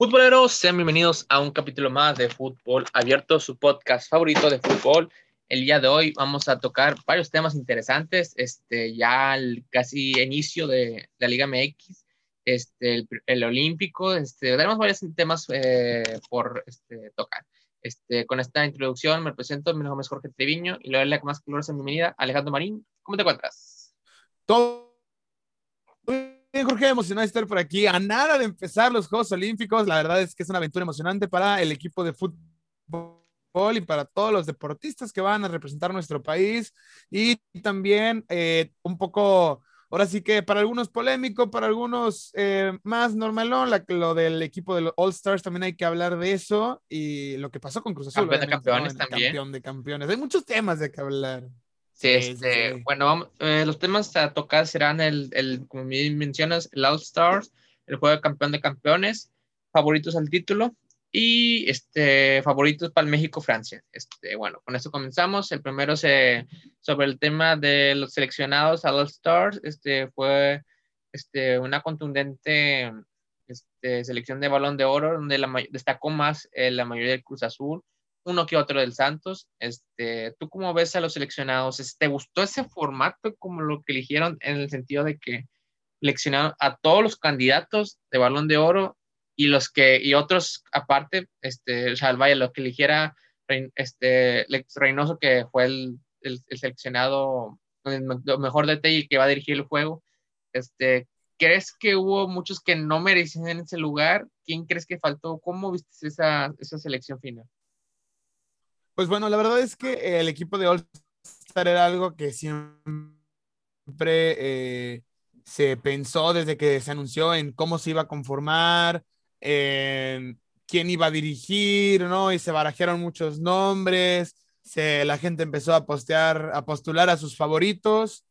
Futboleros, sean bienvenidos a un capítulo más de Fútbol Abierto, su podcast favorito de fútbol. El día de hoy vamos a tocar varios temas interesantes, este, ya el casi inicio de, la Liga MX, este, el, Olímpico, este, tenemos varios temas eh, por este, tocar. Este, con esta introducción me presento, mi nombre es Jorge Treviño y le doy la más calurosa bienvenida Alejandro Marín. ¿Cómo te encuentras? Todo bien, Jorge, emocionado de estar por aquí. A nada de empezar los Juegos Olímpicos, la verdad es que es una aventura emocionante para el equipo de fútbol y para todos los deportistas que van a representar nuestro país y también eh, un poco, ahora sí que para algunos polémico, para algunos eh, más normalón, lo del equipo de los All Stars también hay que hablar de eso y lo que pasó con Cruz Azul. Campeón de campeones también. Campeón de campeones. Hay muchos temas de que hablar. Sí, este, bueno, vamos, eh, los temas a tocar serán el, el, como mencionas, el All Stars, el juego de campeón de campeones, favoritos al título y este, favoritos para el México-Francia. Este, bueno, con esto comenzamos. El primero se, sobre el tema de los seleccionados al All Stars, este, fue este, una contundente este, selección de balón de oro, donde la, destacó más eh, la mayoría del Cruz Azul uno que otro del Santos. Este, ¿Tú cómo ves a los seleccionados? ¿Te gustó ese formato como lo que eligieron en el sentido de que seleccionaron a todos los candidatos de balón de oro y los que, y otros aparte, este, o sea, vaya, lo que eligiera este, Reynoso, que fue el, el, seleccionado el mejor de y que va a dirigir el juego, este, ¿crees que hubo muchos que no merecían ese lugar? ¿Quién crees que faltó? ¿Cómo viste esa, esa selección final? Pues bueno, la verdad es que el equipo de All Star era algo que siempre eh, se pensó desde que se anunció en cómo se iba a conformar, quién iba a dirigir, ¿no? Y se barajaron muchos nombres, se, la gente empezó a postear, a postular a sus favoritos.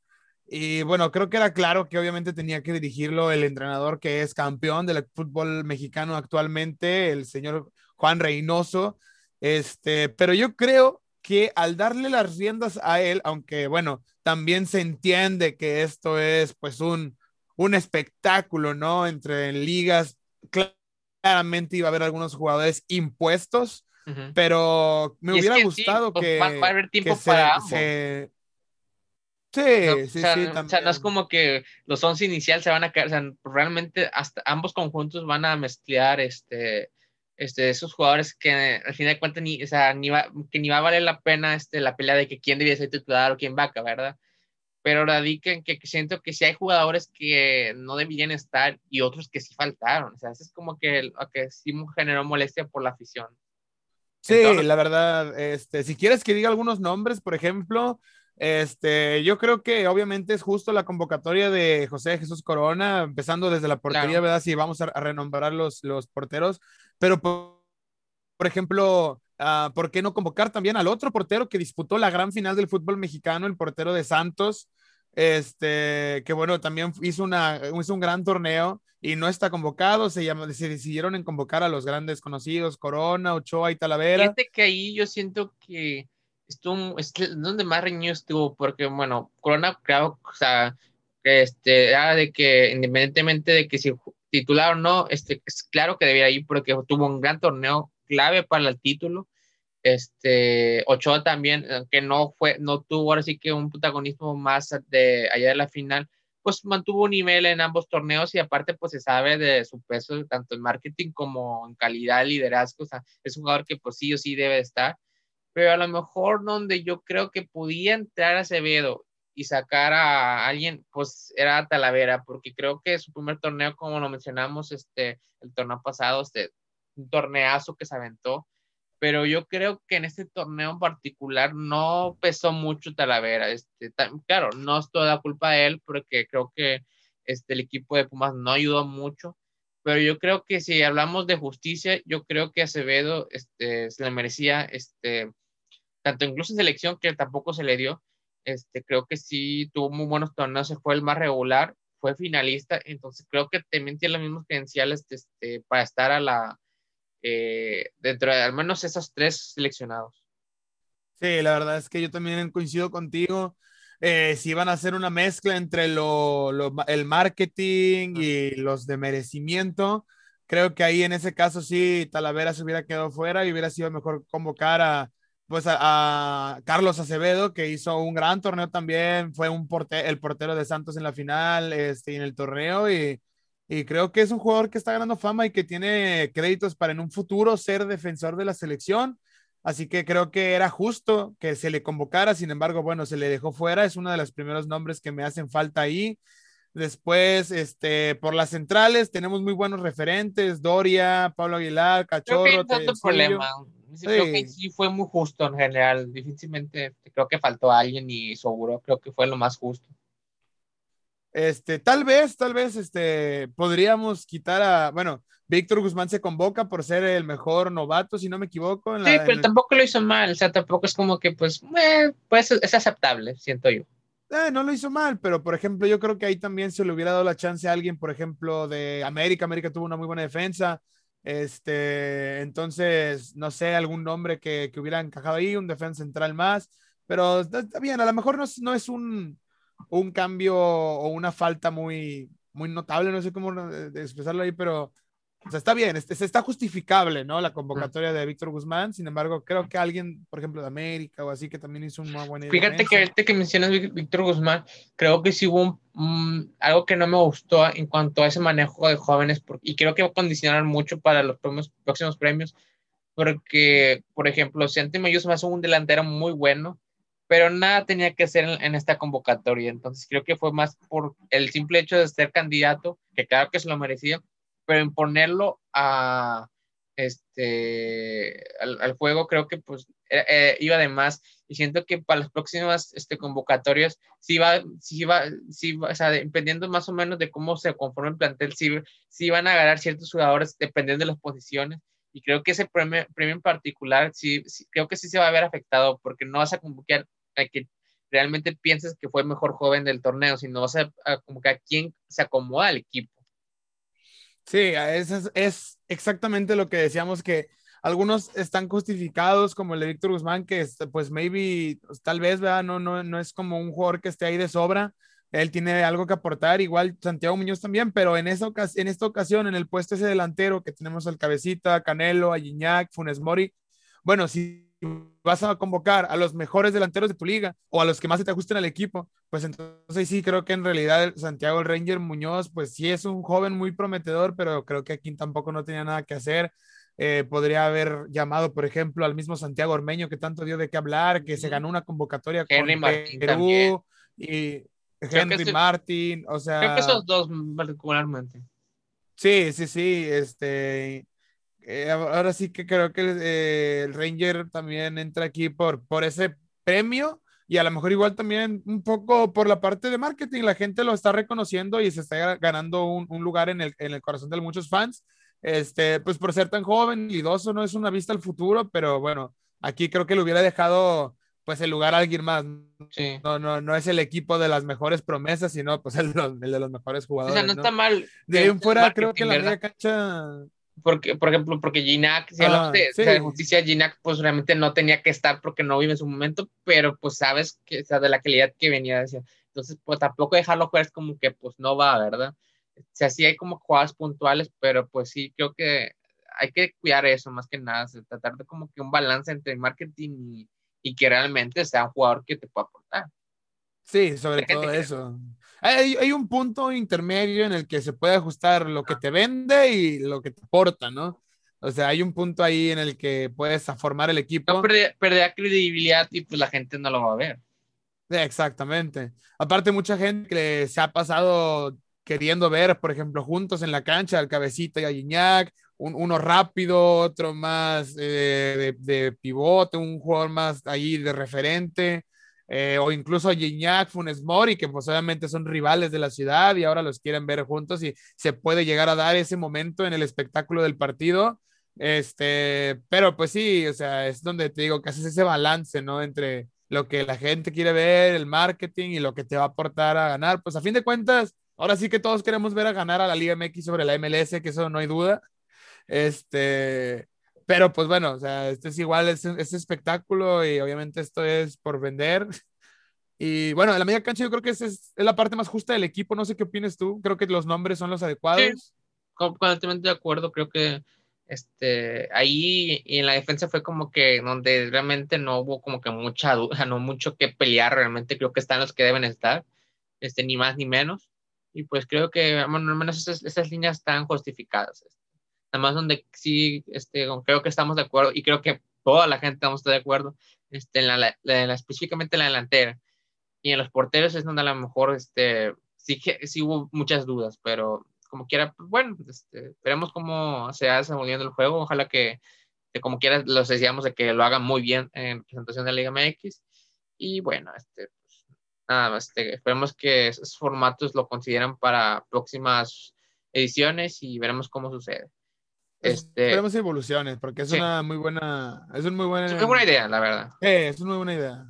Y bueno, creo que era claro que obviamente tenía que dirigirlo el entrenador que es campeón del fútbol mexicano actualmente, el señor Juan Reynoso. Este, pero yo creo que al darle las riendas a él, aunque bueno, también se entiende que esto es pues un, un espectáculo, ¿no? Entre ligas, claramente iba a haber algunos jugadores impuestos, pero me hubiera gustado pues, que... Va, a haber tiempo para Sí, sí, sí. O sea, no es como que los 11 inicial se van a caer, o sea, realmente hasta ambos conjuntos van a mezclar este este, esos jugadores que al final de cuentas ni, o sea, ni va, que ni va a valer la pena este, la pelea de que quién debía ser titular o quién vaca, ¿verdad? Pero radiquen que, que siento que sí hay jugadores que no debían estar y otros que sí faltaron. O sea, eso es como que, que sí generó molestia por la afición. Sí, la verdad, este, si quieres que diga algunos nombres, por ejemplo, este, yo creo que obviamente es justo la convocatoria de José Jesús Corona, empezando desde la portería, ¿verdad? Si vamos a, renombrar los, los porteros, pero por, ejemplo, uh, ¿por qué no convocar también al otro portero que disputó la gran final del fútbol mexicano, el portero de Santos? Este, que bueno, también hizo, una, hizo un gran torneo y no está convocado, se, llama, se decidieron en convocar a los grandes conocidos, Corona, Ochoa y Talavera. Fíjate que ahí yo siento que estuvo, es donde más reñido estuvo, porque, bueno, Corona, creo, o sea, este, era de que independientemente de que si titular o no, este, es claro que debía ir porque tuvo un gran torneo clave para el título. Este, Ochoa también, que no fue, no tuvo ahora sí que un protagonismo más de allá de la final, pues mantuvo un nivel en ambos torneos y aparte pues se sabe de su peso tanto en marketing como en calidad, liderazgo, o sea, es un jugador que pues sí o sí debe estar pero a lo mejor donde yo creo que podía entrar Acevedo y sacar a alguien, pues era Talavera, porque creo que su primer torneo, como lo mencionamos, este, el torneo pasado, este, un torneazo que se aventó, pero yo creo que en este torneo en particular no pesó mucho Talavera, este, claro, no es toda culpa de él, porque creo que este, el equipo de Pumas no ayudó mucho, pero yo creo que si hablamos de justicia, yo creo que Acevedo este, se le merecía, este, tanto incluso en selección que tampoco se le dio, este, creo que sí tuvo muy buenos torneos, fue el más regular, fue finalista, entonces creo que también tiene los mismos credenciales este, para estar a la, eh, dentro de al menos esos tres seleccionados. Sí, la verdad es que yo también coincido contigo. Eh, si van a hacer una mezcla entre lo, el marketing y los de merecimiento, Creo que ahí en ese caso sí, Talavera se hubiera quedado fuera y hubiera sido mejor convocar a, pues a, Carlos Acevedo, que hizo un gran torneo también, fue un el portero de Santos en la final este, en el torneo y, y, creo que es un jugador que está ganando fama y que tiene créditos para en un futuro ser defensor de la selección. Así que creo que era justo que se le convocara, sin embargo, bueno, se le dejó fuera, es uno de los primeros nombres que me hacen falta ahí. Después, este, por las centrales tenemos muy buenos referentes, Doria, Pablo Aguilar, Cachorro. Creo que problema. Creo que sí fue muy justo en general. Difícilmente creo que faltó alguien y seguro creo que fue lo más justo. Este, tal vez, tal vez, este, podríamos quitar a, bueno, Víctor Guzmán se convoca por ser el mejor novato, si no me equivoco. sí, pero tampoco lo hizo mal, o sea, tampoco es como que, pues, eh, pues es aceptable, siento yo. Eh, no lo hizo mal, pero por ejemplo, yo creo que ahí también se le hubiera dado la chance a alguien, por ejemplo, de América. América tuvo una muy buena defensa. Este, entonces, no sé, algún nombre que, que hubiera encajado ahí, un defensa central más, pero está bien, a lo mejor no no es un, un cambio o una falta muy, muy notable, no sé cómo expresarlo ahí, pero o sea, está bien, este, está justificable, ¿no? La convocatoria de Víctor Guzmán. Sin embargo, creo que alguien, por ejemplo, de América o así, que también hizo una buena idea. Fíjate que ahorita que mencionas Víctor Guzmán, creo que sí hubo algo que no me gustó en cuanto a ese manejo de jóvenes, y creo que va a condicionar mucho para los próximos premios, porque, por ejemplo, Santi Mayus más un delantero muy bueno, pero nada tenía que ser en, en, esta convocatoria. Entonces, creo que fue más por el simple hecho de ser candidato, que claro que se lo merecía, pero en ponerlo a, este, al, juego creo que pues eh, eh, iba de más y siento que para las próximas este, convocatorias sí va, sí va, sí va, o sea, dependiendo más o menos de cómo se conforma el plantel, sí, sí van a agarrar ciertos jugadores dependiendo de las posiciones y creo que ese premio, premio en particular sí, creo que sí se va a ver afectado porque no vas a convocar a que realmente pienses que fue el mejor joven del torneo, sino vas a convocar a quien se acomoda al equipo. Sí, es, es exactamente lo que decíamos que algunos están justificados como el de Víctor Guzmán, que pues maybe, pues, tal vez, ¿verdad? No, no, no es como un jugador que esté ahí de sobra. Él tiene algo que aportar, igual Santiago Muñoz también, pero en, esa, en esta ocasión, en el puesto ese delantero que tenemos al Cabecita, Canelo, Aguiñac, Funes Mori, bueno, si vas a convocar a los mejores delanteros de tu liga o a los que más se te ajusten al equipo, pues entonces sí creo que en realidad Santiago el Ranger Muñoz, pues sí es un joven muy prometedor, pero creo que aquí tampoco no tenía nada que hacer. Eh, podría haber llamado, por ejemplo, al mismo Santiago Ormeño, que tanto dio de qué hablar, que se ganó una convocatoria Henry con Martín Perú y Henry Martin, o sea... Creo que esos dos particularmente. Sí, sí, sí, este, eh, ahora sí que creo que eh, el Ranger también entra aquí por, por ese premio y a lo mejor igual también un poco por la parte de marketing. La gente lo está reconociendo y se está ganando un, un lugar en el, en el, corazón de muchos fans. Este, pues por ser tan joven, lidoso, no es una vista al futuro, pero bueno, aquí creo que le hubiera dejado pues el lugar a alguien más. No, no, no es el equipo de las mejores promesas, sino pues el, el de los mejores jugadores. O sea, no, está mal. De ahí fuera, creo que la media cancha porque, por ejemplo, porque Ginac, si ah, de, justicia, Ginac, pues realmente no tenía que estar porque no vive en su momento, pero pues sabes que, o sea, de la calidad que venía, decía. entonces, pues tampoco dejarlo jugar es como que, pues no va, ¿verdad? O sea, sí hay como jugadas puntuales, pero pues sí, creo que hay que cuidar eso más que nada, tratar de como que un balance entre marketing y, y que realmente sea un jugador que te pueda aportar. Sí, sobre todo eso. Hay, hay, un punto intermedio en el que se puede ajustar lo que te vende y lo que te aporta, ¿no? O sea, hay un punto ahí en el que puedes formar el equipo. No perder, credibilidad y pues la gente no lo va a ver. Exactamente. Aparte, mucha gente que se ha pasado queriendo ver, por ejemplo, juntos en la cancha, al Cabecita y a Gignac, uno rápido, otro más eh, de, de, pivote, un jugador más ahí de referente. Eh, o incluso Gignac, Funes Mori, que pues obviamente son rivales de la ciudad y ahora los quieren ver juntos y se puede llegar a dar ese momento en el espectáculo del partido. Este, pero pues sí, o sea, es donde te digo que haces ese balance, ¿no? Entre lo que la gente quiere ver, el marketing y lo que te va a aportar a ganar. Pues a fin de cuentas, ahora sí que todos queremos ver a ganar a la Liga MX sobre la MLS, que eso no hay duda. Este, pero pues bueno, o sea, este es igual, es, es espectáculo y obviamente esto es por vender. Y bueno, en la media cancha yo creo que es, es, la parte más justa del equipo. No sé qué opinas tú. Creo que los nombres son los adecuados. completamente de acuerdo, creo que este, ahí y en la defensa fue como que donde realmente no hubo como que mucha duda, no mucho que pelear, realmente creo que están los que deben estar, este, ni más ni menos. Y pues creo que, bueno, al menos esas, esas líneas están justificadas. Este. Nada más donde sí, este, creo que estamos de acuerdo y creo que toda la gente estamos de acuerdo, este, en la, la, específicamente en la delantera. Y en los porteros es donde a lo mejor este, sí, sí hubo muchas dudas, pero como quiera, pues bueno, este, veremos cómo se hace moviendo el juego. Ojalá que, que, como quiera los decíamos de que lo hagan muy bien en presentación de la Liga MX. Y bueno, este, pues, nada más, este, esperemos que esos formatos lo consideran para próximas ediciones y veremos cómo sucede. Este, esperemos evoluciones, porque es una muy buena, es una muy buena, es una buena idea, la verdad. es una muy buena idea.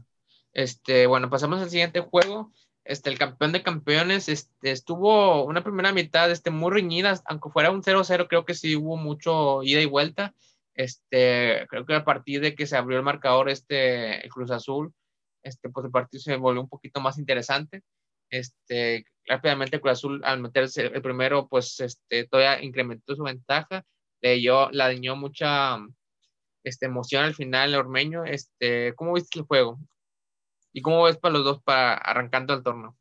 Este, bueno, pasamos al siguiente juego este, el campeón de campeones, este, estuvo una primera mitad este, muy reñida, aunque fuera un 0-0, creo que sí hubo mucho ida y vuelta. Este, creo que a partir de que se abrió el marcador, este, el Cruz Azul, este, pues el partido se volvió un poquito más interesante. Este, rápidamente Cruz Azul, al meterse el primero, pues este, todavía incrementó su ventaja, le dio, la dañó mucha este, emoción al final, Ormeño. Este, ¿Cómo viste el juego? ¿Y cómo ves para los dos para arrancando el torneo?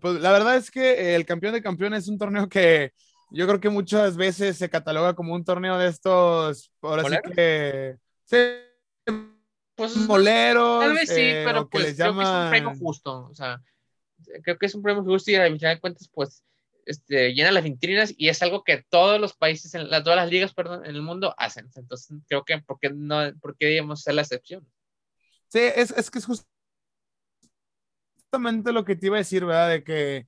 Pues la verdad es que el campeón de campeones es un torneo que yo creo que muchas veces se cataloga como un torneo de estos, por así que, sí, pues, moleros. Tal vez sí, eh, pero pues, creo que es un premio justo. O sea, creo que es un premio justo y a final de cuentas, pues, este, llena las vitrinas y es algo que todos los países, en todas las ligas, perdón, en el mundo hacen. Entonces, creo que, ¿por qué no, por qué ser la excepción? Sí, es, es que es justamente lo que te iba a decir, ¿verdad? De que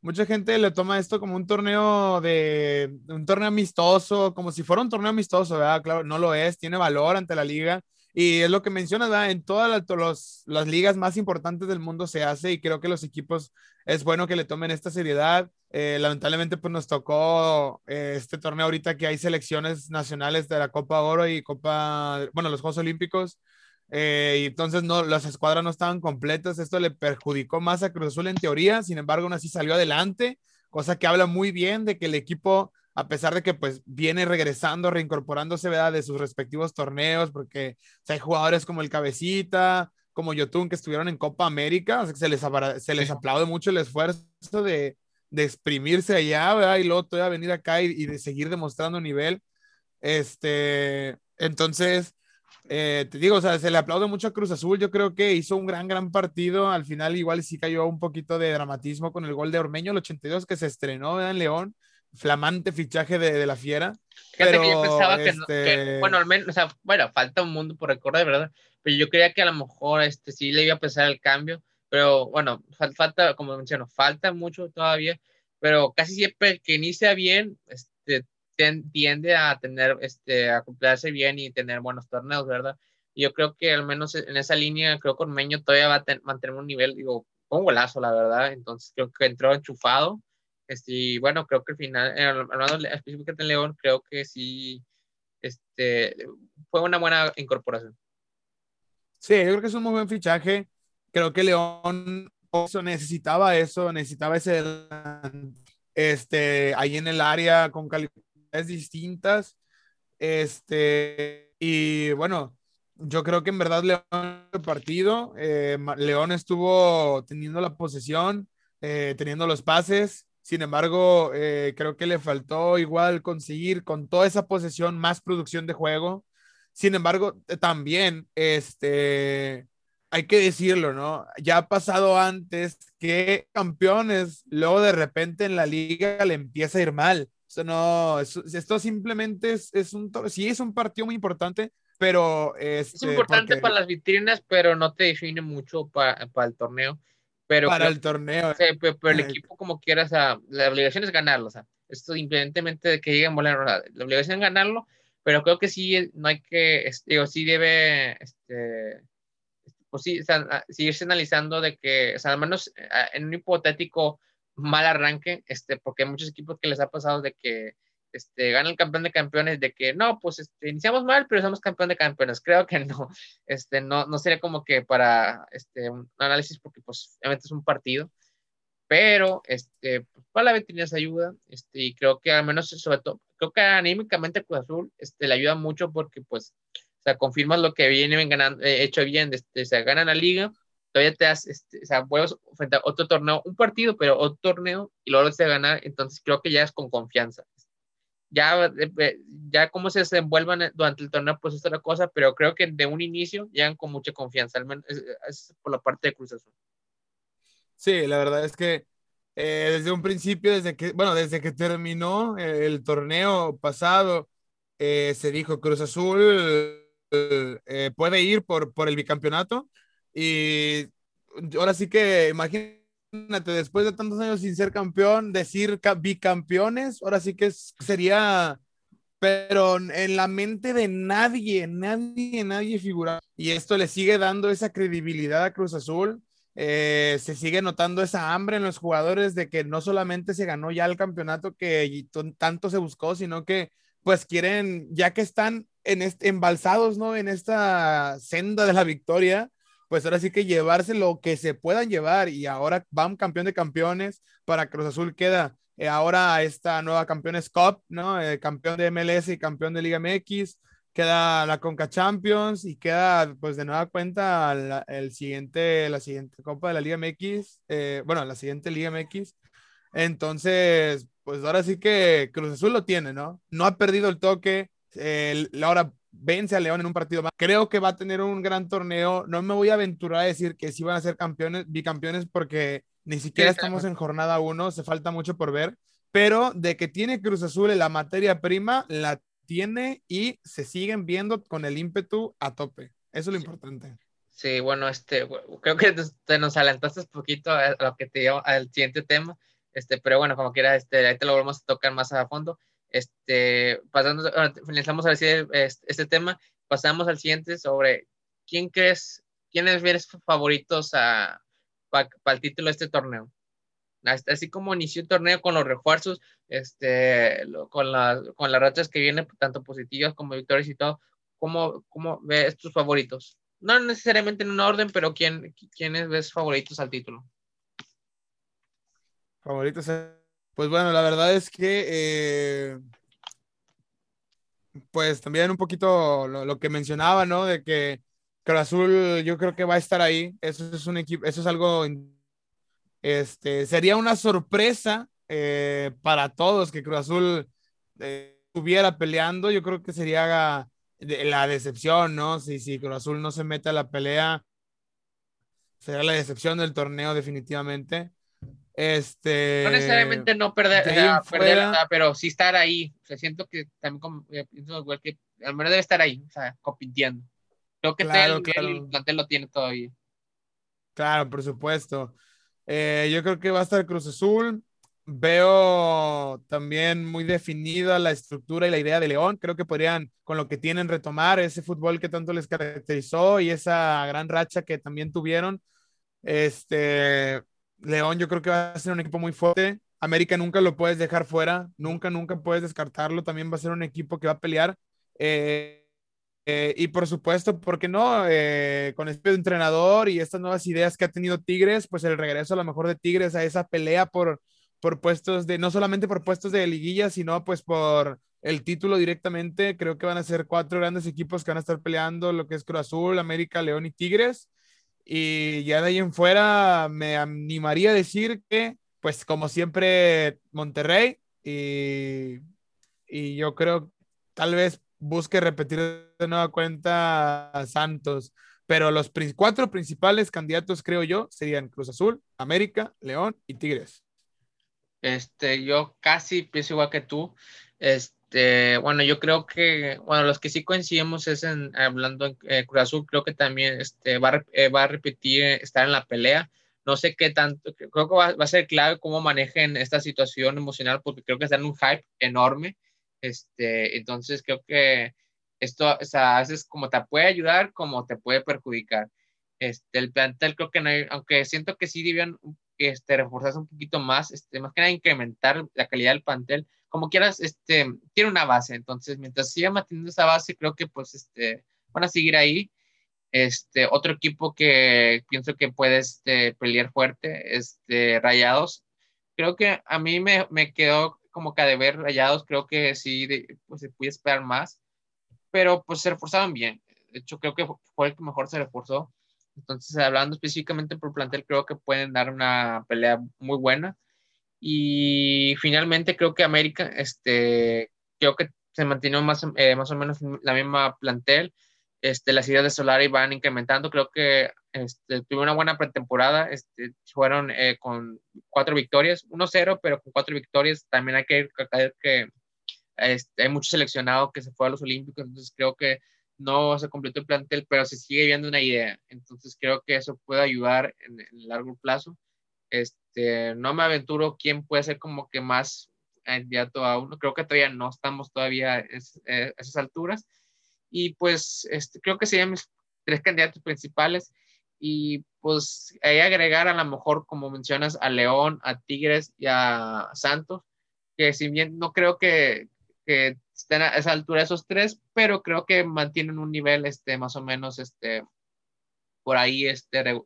mucha gente le toma esto como un torneo de un torneo amistoso, como si fuera un torneo amistoso, ¿verdad? Claro, no lo es, tiene valor ante la liga. Y es lo que mencionas, ¿verdad? En todas las, las ligas más importantes del mundo se hace y creo que los equipos es bueno que le tomen esta seriedad. Eh, lamentablemente, pues nos tocó eh, este torneo ahorita que hay selecciones nacionales de la Copa Oro y Copa, bueno, los Juegos Olímpicos eh, y entonces no, las escuadras no estaban completas. Esto le perjudicó más a Cruz Azul en teoría, sin embargo, aún así salió adelante, cosa que habla muy bien de que el equipo, a pesar de que pues viene regresando, reincorporándose ¿verdad? de sus respectivos torneos, porque hay jugadores como el Cabecita, como Yotun, que estuvieron en Copa América, o sea, que se les, se les aplaude mucho el esfuerzo de, de exprimirse allá, ¿verdad? Y luego todavía venir acá y, y de seguir demostrando nivel. Este, entonces, eh, te digo, o sea, se le aplaude mucho a Cruz Azul. Yo creo que hizo un gran, gran partido. Al final, igual sí cayó un poquito de dramatismo con el gol de Ormeño, el 82, que se estrenó en León. Flamante fichaje de, de la Fiera. pero, que yo pensaba que, este bueno, al menos, o sea, bueno, falta un mundo por recordar, ¿verdad? Pero yo creía que a lo mejor este, sí le iba a pesar el cambio. Pero bueno, falta, como menciono, falta mucho todavía. Pero casi siempre que inicia bien, este, tiende a tener, este, a acoplarse bien y tener buenos torneos, ¿verdad? Y yo creo que al menos en esa línea, creo que Ormeño todavía va a mantener un nivel, digo, un golazo, la verdad. Entonces creo que entró enchufado. Este, y bueno, creo que al final, hablando específicamente en León, creo que sí, este, fue una buena incorporación. Sí, yo creo que es un muy buen fichaje. Creo que León necesitaba eso, necesitaba ese este, ahí en el área con distintas. Este, y bueno, yo creo que en verdad León el partido, eh, León estuvo teniendo la posesión, eh, teniendo los pases, sin embargo, eh, creo que le faltó igual conseguir con toda esa posesión más producción de juego. Sin embargo, también, este, hay que decirlo, ¿no? Ya ha pasado antes que campeones, luego de repente en la liga le empieza a ir mal no, esto simplemente es, es, un, sí es un partido muy importante, pero... es este, importante para las vitrinas, pero no te define mucho para, para el torneo. Pero, para el torneo. pero, el equipo como quieras, la obligación es ganarlo, o sea, esto independientemente de que lleguen a la obligación es ganarlo, pero creo que sí, no hay que, digo, sí debe, este, pues sí, seguirse analizando de que, o sea, al menos en un hipotético mal arranque, este, porque hay muchos equipos que les ha pasado de que este, gana el campeón de campeones, de que no, pues este, iniciamos mal, pero somos campeón de campeones. Creo que no, este, no, no sería como que para este, un análisis, porque pues obviamente es un partido. pero este, para la vez tenías ayuda, este, y creo que al menos, sobre todo, creo que anímicamente Cruz Azul este, le ayuda mucho porque, pues, o sea, confirmas lo que viene ganando, eh, hecho bien, este, se gana la liga, todavía te das, este, o sea, vuelves frente a otro torneo, un partido, pero otro torneo, y luego se ganar, entonces creo que ya es con confianza. Ya, eh, ya cómo se desenvuelvan durante el torneo, pues es otra cosa, pero creo que de un inicio llegan con mucha confianza, al menos es, por la parte de Cruz Azul. Sí, la verdad es que eh, desde un principio, desde que, bueno, desde que terminó el torneo pasado, eh, se dijo Cruz Azul puede ir por, por el bicampeonato y ahora sí que imagínate, después de tantos años sin ser campeón, decir bicampeones, ahora sí que sería, pero en la mente de nadie, nadie, nadie figura. Y esto le sigue dando esa credibilidad a Cruz Azul. Eh, se sigue notando esa hambre en los jugadores de que no solamente se ganó ya el campeonato que tanto se buscó, sino que pues quieren, ya que están en este, embalsados, ¿no? En esta senda de la victoria, pues ahora sí que llevarse lo que se puedan llevar y ahora van campeón de campeones, para Cruz Azul queda eh, ahora esta nueva campeones Cup, ¿no? Eh, campeón de MLS y campeón de Liga MX, queda la Conca Champions y queda pues de nueva cuenta la, el siguiente, la siguiente Copa de la Liga MX, eh, bueno, la siguiente Liga MX. Entonces, pues ahora sí que Cruz Azul lo tiene, ¿no? No ha perdido el toque, ahora vence a León en un partido más. Creo que va a tener un gran torneo. No me voy a aventurar a decir que sí van a ser campeones, bicampeones, porque ni siquiera estamos en jornada uno, se falta mucho por ver. Pero de que tiene Cruz Azul en la materia prima, la tiene y se siguen viendo con el ímpetu a tope. Eso es lo importante. Sí, bueno, este, creo que te nos adelantaste un poquito a lo que te dio al siguiente tema, este, pero bueno, como quiera, este, ahí te lo vamos a tocar más a fondo. Este, pasando, finalizamos a decir este, tema, pasamos al siguiente sobre quién crees, quiénes vienes favoritos para el título de este torneo. Así como inició el torneo con los refuerzos, este, con, la, con las rachas que vienen, tanto positivas como victorias y todo, ¿cómo, cómo ves tus favoritos? No necesariamente en un orden, pero ¿quién, ¿quiénes ves favoritos al título? Favoritos pues bueno, la verdad es que, eh, pues también un poquito lo, que mencionaba, ¿no? De que Cruz Azul yo creo que va a estar ahí. Eso es un equipo, eso es algo, este, sería una sorpresa eh, para todos que Cruz Azul eh, estuviera peleando. Yo creo que sería la decepción, ¿no? Si, si Cruz Azul no se mete a la pelea, sería la decepción del torneo definitivamente. Este, no necesariamente no perder, pero sí estar ahí. O sea, siento que también como, eh, igual que al menos debe estar ahí, o sea, compitiendo. Creo que el, plantel lo tiene todavía. Claro, por supuesto. Eh, yo creo que va a estar Cruz Azul. Veo también muy definida la estructura y la idea de León. Creo que podrían, con lo que tienen, retomar ese fútbol que tanto les caracterizó y esa gran racha que también tuvieron. Este, León yo creo que va a ser un equipo muy fuerte. América nunca lo puedes dejar fuera, nunca, nunca puedes descartarlo. También va a ser un equipo que va a pelear. Eh, eh, y por supuesto, ¿por qué no? Eh, con este entrenador y estas nuevas ideas que ha tenido Tigres, pues el regreso a lo mejor de Tigres a esa pelea por, por puestos de, no solamente por puestos de liguilla, sino pues por el título directamente. Creo que van a ser cuatro grandes equipos que van a estar peleando lo que es Cruz Azul, América, León y Tigres. Y ya de ahí en fuera me animaría a decir que, pues como siempre, Monterrey. Y, y yo creo tal vez busque repetir de nueva cuenta Santos. Pero los cuatro principales candidatos, creo yo, serían Cruz Azul, América, León y Tigres. Este, yo casi pienso igual que tú. Este, este, bueno, yo creo que, bueno, los que sí coincidimos es en hablando en eh, Cruz Azul, creo que también este, va, eh, va a repetir estar en la pelea. No sé qué tanto, creo que va, a ser clave cómo manejen esta situación emocional, porque creo que están en un hype enorme. Este, entonces creo que esto, o sea, veces como te puede ayudar, como te puede perjudicar. Este, el plantel creo que no hay, aunque siento que sí debían este, reforzarse un poquito más, este, más que nada incrementar la calidad del plantel, como quieras, este, tiene una base, entonces mientras siga manteniendo esa base, creo que pues este, van a seguir ahí. Este, otro equipo que pienso que puede este, pelear fuerte, este, Rayados. Creo que a mí me, me quedó como que de ver Rayados, creo que sí, pues se puede esperar más, pero pues se reforzaron bien. De hecho, creo que fue el que mejor se reforzó. Entonces, hablando específicamente por plantel, creo que pueden dar una pelea muy buena. Y finalmente creo que América, este, creo que se mantiene más, eh, más o menos la misma plantel. Este, las ideas de Solari van incrementando. Creo que este, tuvo una buena pretemporada. Este, fueron eh, con cuatro victorias, 1-0, pero con cuatro victorias. También hay que ver que este, hay mucho seleccionado que se fue a los Olímpicos. Entonces creo que no se completó el plantel, pero se sigue viendo una idea. Entonces creo que eso puede ayudar en, en largo plazo. Este, no me aventuro quién puede ser como que más candidato a uno. Creo que todavía no estamos todavía a esas alturas. Y pues este, creo que serían mis tres candidatos principales. Y pues ahí agregar a lo mejor, como mencionas, a León, a Tigres y a Santos, que si bien no creo que, que estén a esa altura esos tres, pero creo que mantienen un nivel este, más o menos este, por ahí este,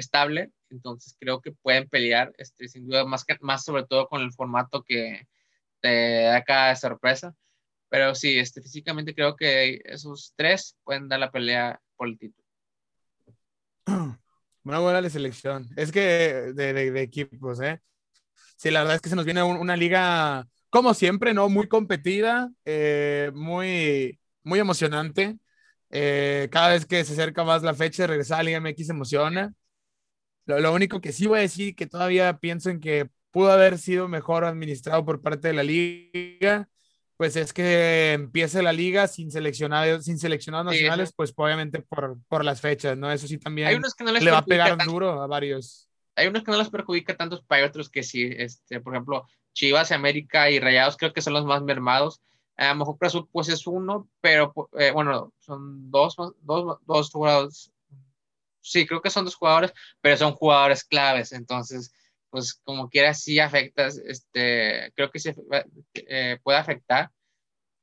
estable. Entonces creo que pueden pelear, este, sin duda, más, más sobre todo con el formato que te da cada sorpresa. Pero sí, este, físicamente creo que esos tres pueden dar la pelea por el título. Una buena selección. Es que de, de, equipos, ¿eh? Sí, la verdad es que se nos viene una liga, como siempre, ¿no? Muy competida, eh, muy, muy emocionante. Eh, cada vez que se acerca más la fecha de regresar a Liga MX emociona. Lo, lo, único que sí voy a decir que todavía pienso en que pudo haber sido mejor administrado por parte de la liga pues es que empiece la liga sin seleccionados, sin seleccionados nacionales, pues obviamente por, por las fechas, ¿no? Eso sí también Hay unos que no les le va a pegar duro a varios. Hay unos que no les perjudica tantos, pero hay otros que sí. Este, por ejemplo, Chivas, América y Rayados creo que son los más mermados. A lo mejor pues es uno, pero eh, bueno, son dos, dos, dos jugadores. Sí, creo que son dos jugadores, pero son jugadores claves. Entonces, pues como quiera sí afecta, este, creo que sí eh, puede afectar,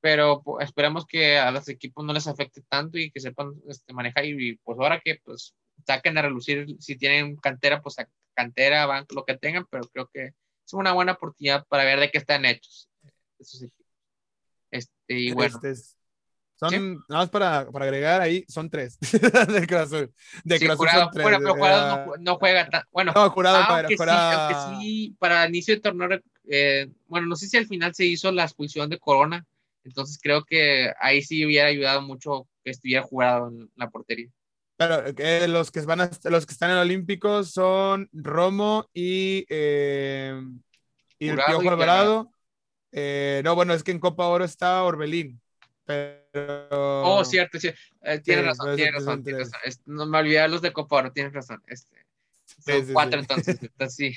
pero esperemos que a los equipos no les afecte tanto y que sepan este, manejar y, pues ahora que pues saquen a relucir, si tienen cantera, pues cantera, banco, lo que tengan, pero creo que es una buena oportunidad para ver de qué están hechos esos equipos. Este, y bueno. Este son, nada más para, para, agregar ahí, son tres de Cruz De sí, jurado, Bueno, pero Jurado no, no, juega tan. Bueno, no, Jurado para. Sí, sí, para inicio de torneo, eh, bueno, no sé si al final se hizo la expulsión de Corona, entonces creo que ahí sí hubiera ayudado mucho que estuviera jurado en la portería. Claro, que los que van a, los que están en el Olímpico son Romo y, eh, y el Piojo Alvarado. Eh, no, bueno, es que en Copa Oro está Orbelín. Pero... Oh, cierto, sí. Eh, tienes razón, tienes razón, no me olvidé los de Copa tienes razón. Este, son cuatro entonces, entonces sí.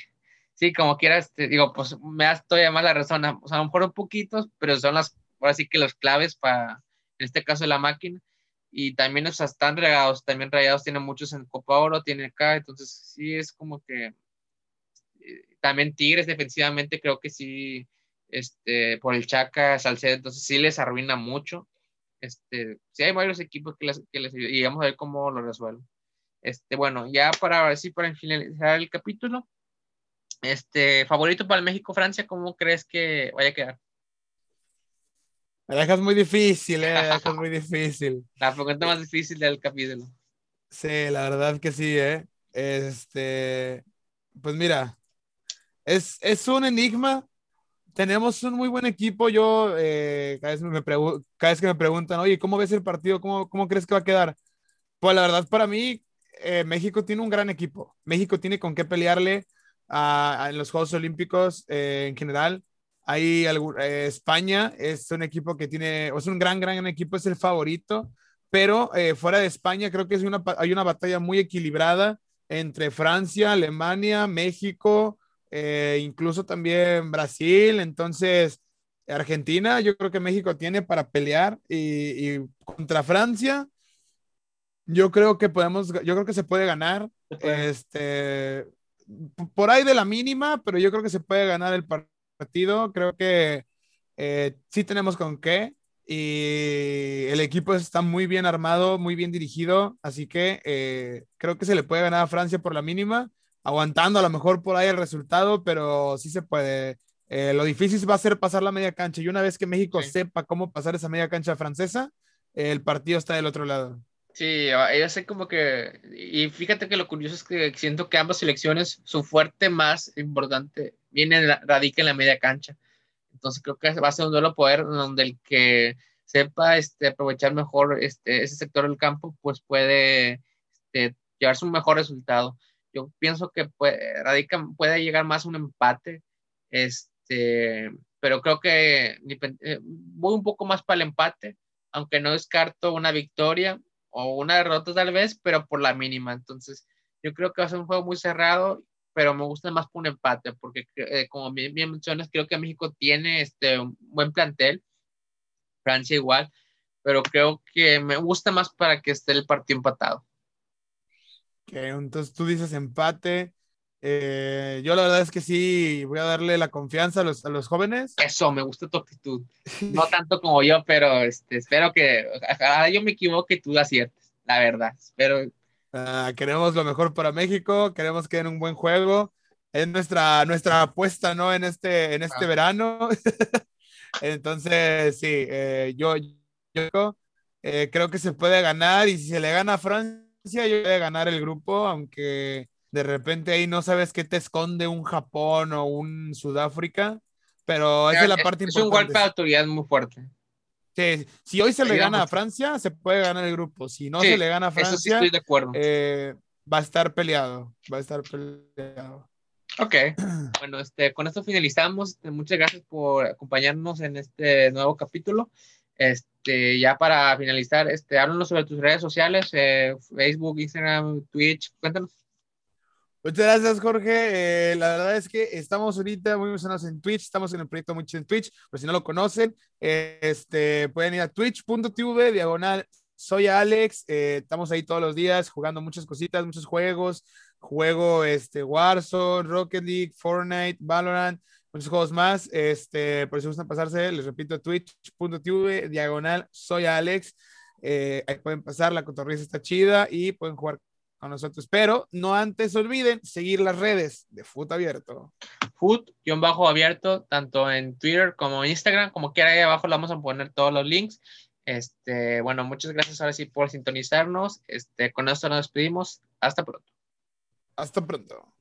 Sí, como quieras, te digo, pues me das todavía más la razón. O sea, a lo mejor un poquitos, pero son las, ahora sí que los claves para, en este caso, la máquina. Y también, o sea, están regados, también rayados tienen muchos en Copa Oro, tienen acá, entonces sí es como que eh, también Tigres defensivamente creo que sí este, por el Chaca, Salcedo, entonces sí les arruina mucho. Este, sí hay varios equipos que les, que les y vamos a ver cómo lo resuelven. Este, bueno, ya para así para finalizar el capítulo, este, favorito para el México-Francia, ¿cómo crees que vaya a quedar? Me dejas muy difícil, eh, me dejas muy difícil. La pregunta más difícil del capítulo. Sí, la verdad que sí, eh. Este, pues mira, es, es un enigma tenemos un muy buen equipo. Yo eh, cada, vez me cada vez que me preguntan, oye, ¿cómo ves el partido? ¿Cómo, cómo crees que va a quedar? Pues la verdad, para mí, eh, México tiene un gran equipo. México tiene con qué pelearle a, en los Juegos Olímpicos eh, en general. Hay España es un equipo que tiene, es un gran, gran equipo, es el favorito. Pero fuera de España, creo que es una, hay una batalla muy equilibrada entre Francia, Alemania, México, eh, incluso también Brasil, entonces Argentina, yo creo que México tiene para pelear y, contra Francia, yo creo que podemos, yo creo que se puede ganar, este, por ahí de la mínima, pero yo creo que se puede ganar el partido, creo que eh, sí tenemos con qué. y el equipo está muy bien armado, muy bien dirigido, así que eh, creo que se le puede ganar a Francia por la mínima, aguantando a lo mejor por ahí el resultado, pero sí se puede. Eh, lo difícil va a ser pasar la media cancha y una vez que México sepa cómo pasar esa media cancha francesa, el partido está del otro lado. Sí, yo sé como que, y fíjate que lo curioso es que siento que ambas selecciones, su fuerte más importante viene, radica en la media cancha. Entonces creo que va a ser un duelo poder donde el que sepa este, aprovechar mejor este, ese sector del campo, pues puede este, llevarse un mejor resultado. Yo pienso que puede, radica, puede llegar más un empate, este, pero creo que eh, voy un poco más para el empate, aunque no descarto una victoria o una derrota tal vez, pero por la mínima. Entonces, yo creo que va a ser un juego muy cerrado pero me gusta más por un empate, porque eh, como bien, mencionas, creo que México tiene este, un buen plantel, Francia igual, pero creo que me gusta más para que esté el partido empatado. Entonces tú dices empate. Eh, yo la verdad es que sí, voy a darle la confianza a los, a los jóvenes. Eso, me gusta tu actitud. No tanto como yo, pero este, espero que, ojalá yo me equivoque y tú aciertes, la verdad. Espero Ah, queremos lo mejor para México, queremos que den un buen juego. Es nuestra, nuestra apuesta, ¿no? En este, en este verano. Entonces, sí, eh, yo, yo eh, creo que se puede ganar y si se le gana a Francia, yo voy a ganar el grupo, aunque de repente ahí no sabes qué te esconde un Japón o un Sudáfrica, pero esa es la parte importante. Es un golpe de autoridad muy fuerte si hoy se le gana a Francia, se puede ganar el grupo. Si no se le gana a Francia, estoy de acuerdo. Eh, va a estar peleado. Va a estar peleado. Ok, bueno, este, con esto finalizamos. Este, muchas gracias por acompañarnos en este nuevo capítulo. Este, ya para finalizar, este, háblanos sobre tus redes sociales, eh, Facebook, Instagram, Twitch, cuéntanos. Muchas gracias, Jorge. Eh, la verdad es que estamos ahorita muy emocionados en Twitch. Estamos en el proyecto mucho en Twitch, pero si no lo conocen, este, pueden ir a twitch.tv, diagonal. Soy Alex. Eh, estamos ahí todos los días jugando muchas cositas, muchos juegos. Juego este, Warzone, Rocket League, Fortnite, Valorant, muchos juegos más. Este, por si gustan pasarse, les repito, twitch.tv, diagonal. Soy Alex. Eh, ahí pueden pasar, la cotorriza está chida y pueden jugar a nosotros. Pero no antes olviden seguir las redes de Foot Abierto. Foot-abierto, tanto en Twitter como en Instagram, como quiera ahí abajo le vamos a poner todos los links. Este, bueno, muchas gracias ahora sí por sintonizarnos. Este, con esto nos despedimos. Hasta pronto. Hasta pronto.